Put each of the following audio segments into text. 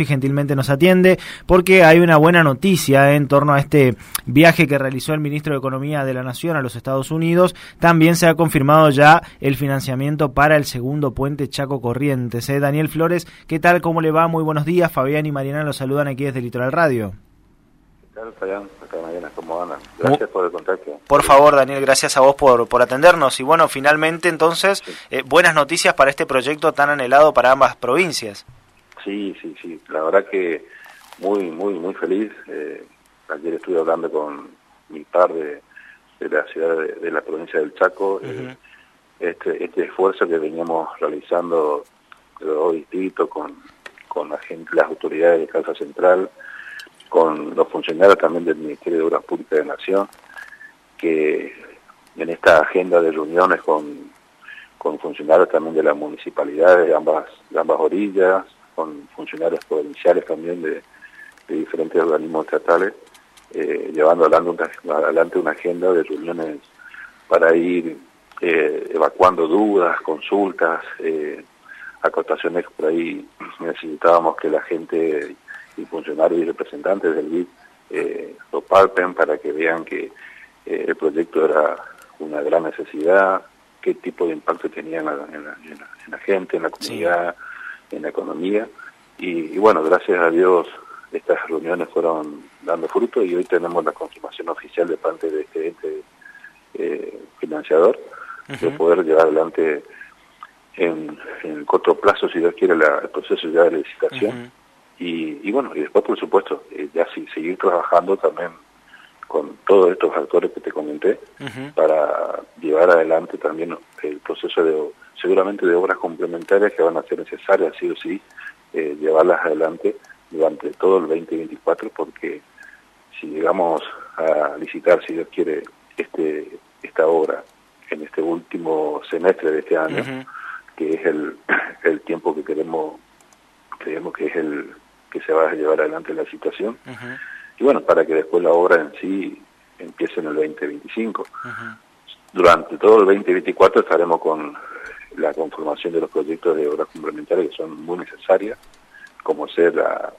y gentilmente nos atiende porque hay una buena noticia en torno a este viaje que realizó el ministro de Economía de la Nación a los Estados Unidos. También se ha confirmado ya el financiamiento para el segundo puente Chaco Corrientes. ¿eh? Daniel Flores, ¿qué tal? ¿Cómo le va? Muy buenos días. Fabián y Mariana los saludan aquí desde Litoral Radio. ¿Qué tal, Fabián? ¿Cómo andan? Gracias por el contacto. Por favor, Daniel, gracias a vos por, por atendernos. Y bueno, finalmente entonces, eh, buenas noticias para este proyecto tan anhelado para ambas provincias. Sí, sí, sí. La verdad que muy, muy, muy feliz. Eh, ayer estuve hablando con mi par de, la ciudad de, la provincia del Chaco. Eh, este, este esfuerzo que veníamos realizando los distritos con, con la gente, las autoridades de Casa Central, con los funcionarios también del Ministerio de Obras Públicas de Nación, que en esta agenda de reuniones con, con funcionarios también de las municipalidades de ambas, de ambas orillas, con funcionarios provinciales también de, diferentes organismos estatales, eh, llevando adelante una, adelante una agenda de reuniones para ir eh, evacuando dudas, consultas, eh, acotaciones por ahí. Necesitábamos que la gente y funcionarios y representantes del BID eh, lo palpen para que vean que el proyecto era una gran necesidad, qué tipo de impacto tenía en la, gente, en la comunidad en la economía. Y, bueno, gracias a Dios estas reuniones fueron dando fruto y hoy tenemos la confirmación oficial de parte de este ente eh, financiador de poder llevar adelante en, en, corto plazo, si Dios quiere, el proceso ya de licitación. y, y, bueno, y después, por supuesto, eh, ya sí, seguir trabajando también con todos estos actores que te comenté para llevar adelante también el proceso de seguramente de obras complementarias que van a ser necesarias, sí o sí, eh, llevarlas adelante durante todo el 2024, porque si llegamos a licitar, si Dios quiere, este esta obra en este último semestre de este año, que es el, el tiempo que queremos, creemos que es el que se va a llevar adelante la situación, y bueno, para que después la obra en sí empiece en el 2025. Durante todo el 2024 estaremos con la conformación de los proyectos de obras complementarias que son muy necesarias, como ser la,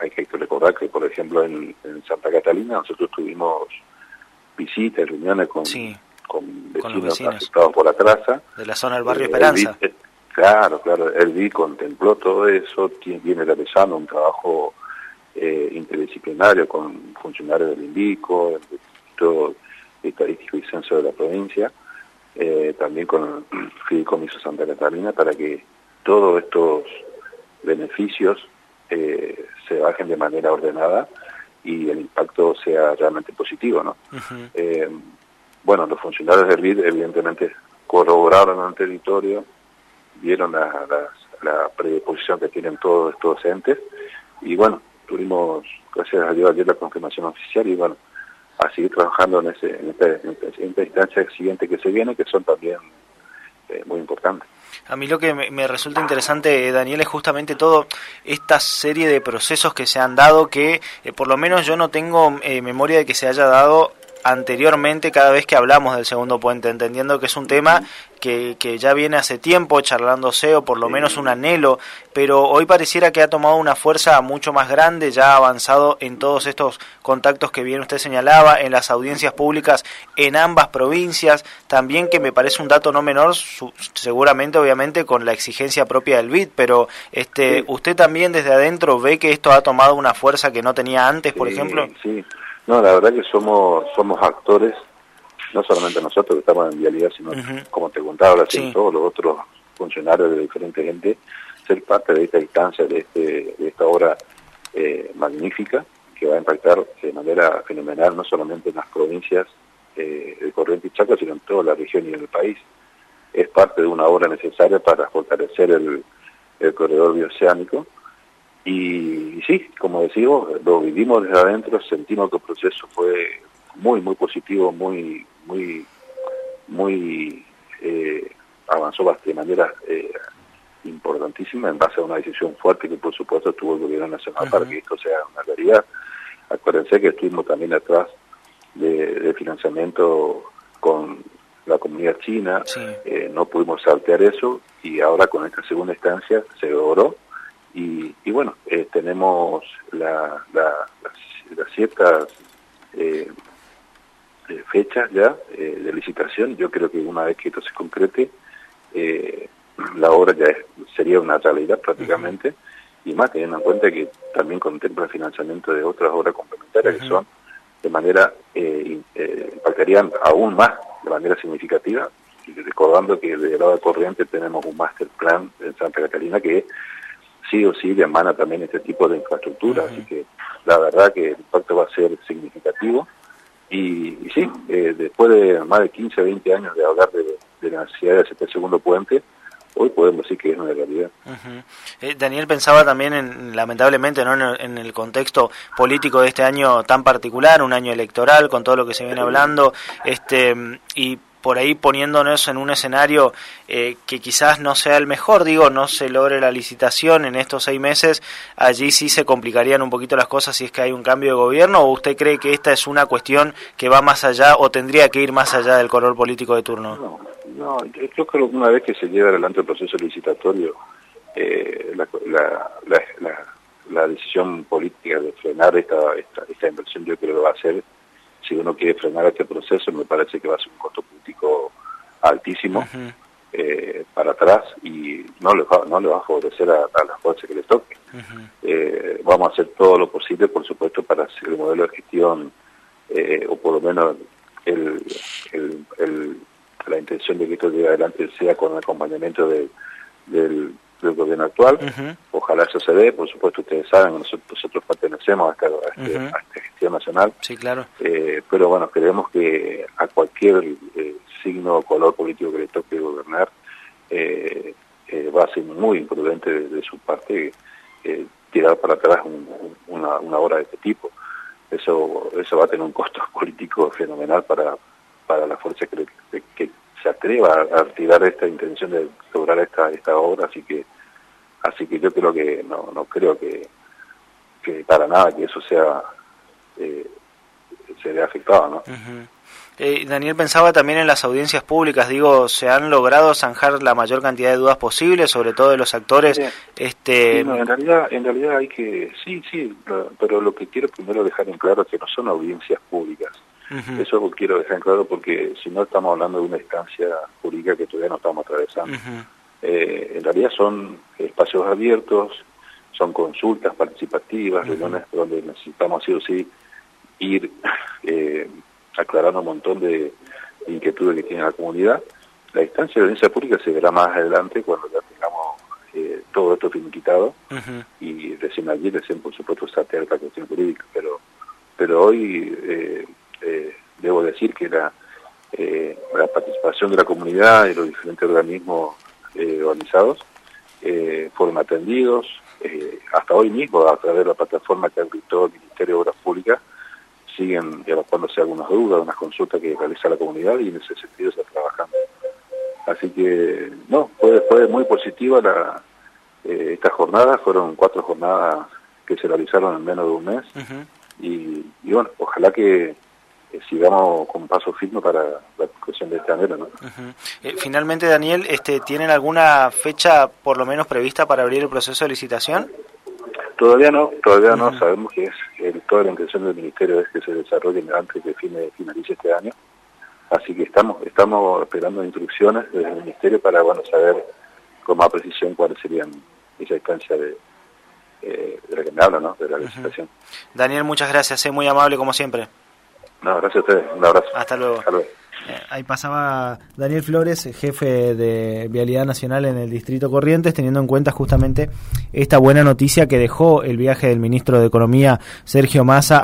hay que recordar que por ejemplo en, Santa Catalina nosotros tuvimos visitas, reuniones con, con, vecinos afectados por la traza. De la zona del barrio eh, Esperanza. Eh, claro, claro, el BI contempló todo eso, viene realizando un trabajo eh, interdisciplinario con funcionarios del INVICO, del Instituto Estadístico y Censo de la provincia, eh, también con el Fideicomiso Santa Catalina para que todos estos beneficios eh, se bajen de manera ordenada y el impacto sea realmente positivo. ¿no? Eh, bueno, los funcionarios del BID evidentemente corroboraron el territorio, vieron la, la, predisposición que tienen todos estos entes y bueno, tuvimos, gracias a Dios, ayer la confirmación oficial y bueno, a seguir trabajando en, ese, en, esta, instancia siguiente que se viene, que son también eh, muy importantes. A mí lo que me, resulta interesante, Daniel, es justamente todo esta serie de procesos que se han dado que eh, por lo menos yo no tengo eh, memoria de que se haya dado anteriormente cada vez que hablamos del segundo puente, entendiendo que es un tema que, que, ya viene hace tiempo charlándose o por lo menos un anhelo, pero hoy pareciera que ha tomado una fuerza mucho más grande, ya ha avanzado en todos estos contactos que bien usted señalaba, en las audiencias públicas en ambas provincias, también que me parece un dato no menor, seguramente obviamente con la exigencia propia del BID, pero este usted también desde adentro ve que esto ha tomado una fuerza que no tenía antes, por ejemplo. Sí, no, la verdad que somos somos actores, no solamente nosotros que estamos en vialidad, sino, como te contaba, todos los otros funcionarios de diferente gente, ser parte de esta instancia, de, este, de esta obra eh, magnífica, que va a impactar de manera fenomenal no solamente en las provincias eh, de Corrientes y Chaco, sino en toda la región y en el país. Es parte de una obra necesaria para fortalecer el, el corredor bioceánico y, sí, como decimos, lo vivimos desde adentro, sentimos que el proceso fue muy, muy positivo, muy, muy, muy, eh, avanzó de manera eh, importantísima en base a una decisión fuerte que por supuesto tuvo el gobierno nacional para que esto sea una realidad. Acuérdense que estuvimos también atrás de, financiamiento con la comunidad china, eh, no pudimos saltear eso y ahora con esta segunda instancia se logró y bueno, tenemos la, las, ciertas fechas ya de licitación. Yo creo que una vez que esto se concrete, la obra ya sería una realidad prácticamente, y más teniendo en cuenta que también contempla el financiamiento de otras obras complementarias que son de manera, eh, eh, impactarían aún más de manera significativa, y recordando que de lado de corriente tenemos un master plan en Santa Catarina que sí o sí demanda también este tipo de infraestructura, así que la verdad que el impacto va a ser significativo. Y, sí, eh, después de más de 15, 20 años de hablar de, de la necesidad de hacer este segundo puente, hoy podemos decir que es una realidad. Eh, Daniel pensaba también, en, lamentablemente, ¿no? En el, contexto político de este año tan particular, un año electoral, con todo lo que se viene hablando, este y por ahí poniéndonos en un escenario eh, que quizás no sea el mejor, digo, no se logre la licitación en estos seis meses, allí sí se complicarían un poquito las cosas si es que hay un cambio de gobierno, o usted cree que esta es una cuestión que va más allá o tendría que ir más allá del color político de turno? No, no, yo creo que una vez que se lleva adelante el proceso licitatorio, eh, la, la, decisión política de frenar esta, esta, inversión yo creo que va a ser, si uno quiere frenar este proceso, me parece que va a ser un costo político altísimo eh, para atrás y no le va, no le va a favorecer a, las fuerzas que le toque. Eh, vamos a hacer todo lo posible, por supuesto, para hacer el modelo de gestión, o por lo menos el, el la intención de que esto llegue adelante sea con el acompañamiento del, del, gobierno actual. Ojalá eso se dé, por supuesto ustedes saben, nosotros, pertenecemos a esta, esta, gestión nacional. Sí, claro. Eh, pero bueno, creemos que a cualquier eh, signo o color político que le toque gobernar, eh, va a ser muy imprudente de, su parte tirar para atrás una, una obra de este tipo. Eso, eso va a tener un costo político fenomenal para, para la fuerza que, que, se atreva a, tirar esta intención de lograr esta esta obra así que así que yo creo que no no creo que, que para nada que eso sea eh, se vea afectado no eh, Daniel pensaba también en las audiencias públicas, digo, se han logrado zanjar la mayor cantidad de dudas posible, sobre todo de los actores. Este... en realidad, en realidad hay que, sí, sí, pero lo que quiero primero dejar en claro es que no son audiencias públicas. Eso lo quiero dejar en claro porque si no estamos hablando de una instancia jurídica que todavía no estamos atravesando. Eh, en realidad son espacios abiertos, son consultas participativas, reuniones donde necesitamos sí o sí ir eh, aclarando un montón de inquietudes que tiene la comunidad. La instancia de audiencia pública se verá más adelante cuando ya tengamos eh, todo esto finiquitado. Y recién allí, recién por supuesto, aterra la cuestión jurídica, pero pero hoy eh, eh, debo decir que la, eh, la participación de la comunidad y los diferentes organismos eh, organizados fueron atendidos hasta hoy mismo a través de la plataforma que habilitó el Ministerio de Obras Públicas siguen evacuándose algunas dudas, unas consultas que realiza la comunidad y en ese sentido se está trabajando. Así que, no, fue, fue muy positiva la, esta jornada, fueron cuatro jornadas que se realizaron en menos de un mes y, y, bueno, ojalá que eh, sigamos con paso firme para la cuestión de este año. ¿no? Eh, finalmente, Daniel, este, ¿tienen alguna fecha por lo menos prevista para abrir el proceso de licitación? Todavía no, todavía no. Sabemos que es el, toda la intención del Ministerio es que se desarrolle antes de que finalice este año. Así que estamos estamos esperando instrucciones desde el Ministerio para bueno saber con más precisión cuáles serían esa instancia de, eh, de la que me habla, ¿no? de la licitación. Daniel, muchas gracias, es muy amable como siempre. No, gracias a ustedes. Un abrazo. Hasta luego. Eh, ahí pasaba Daniel Flores, jefe de Vialidad Nacional en el Distrito Corrientes, teniendo en cuenta justamente esta buena noticia que dejó el viaje del ministro de Economía, Sergio Massa.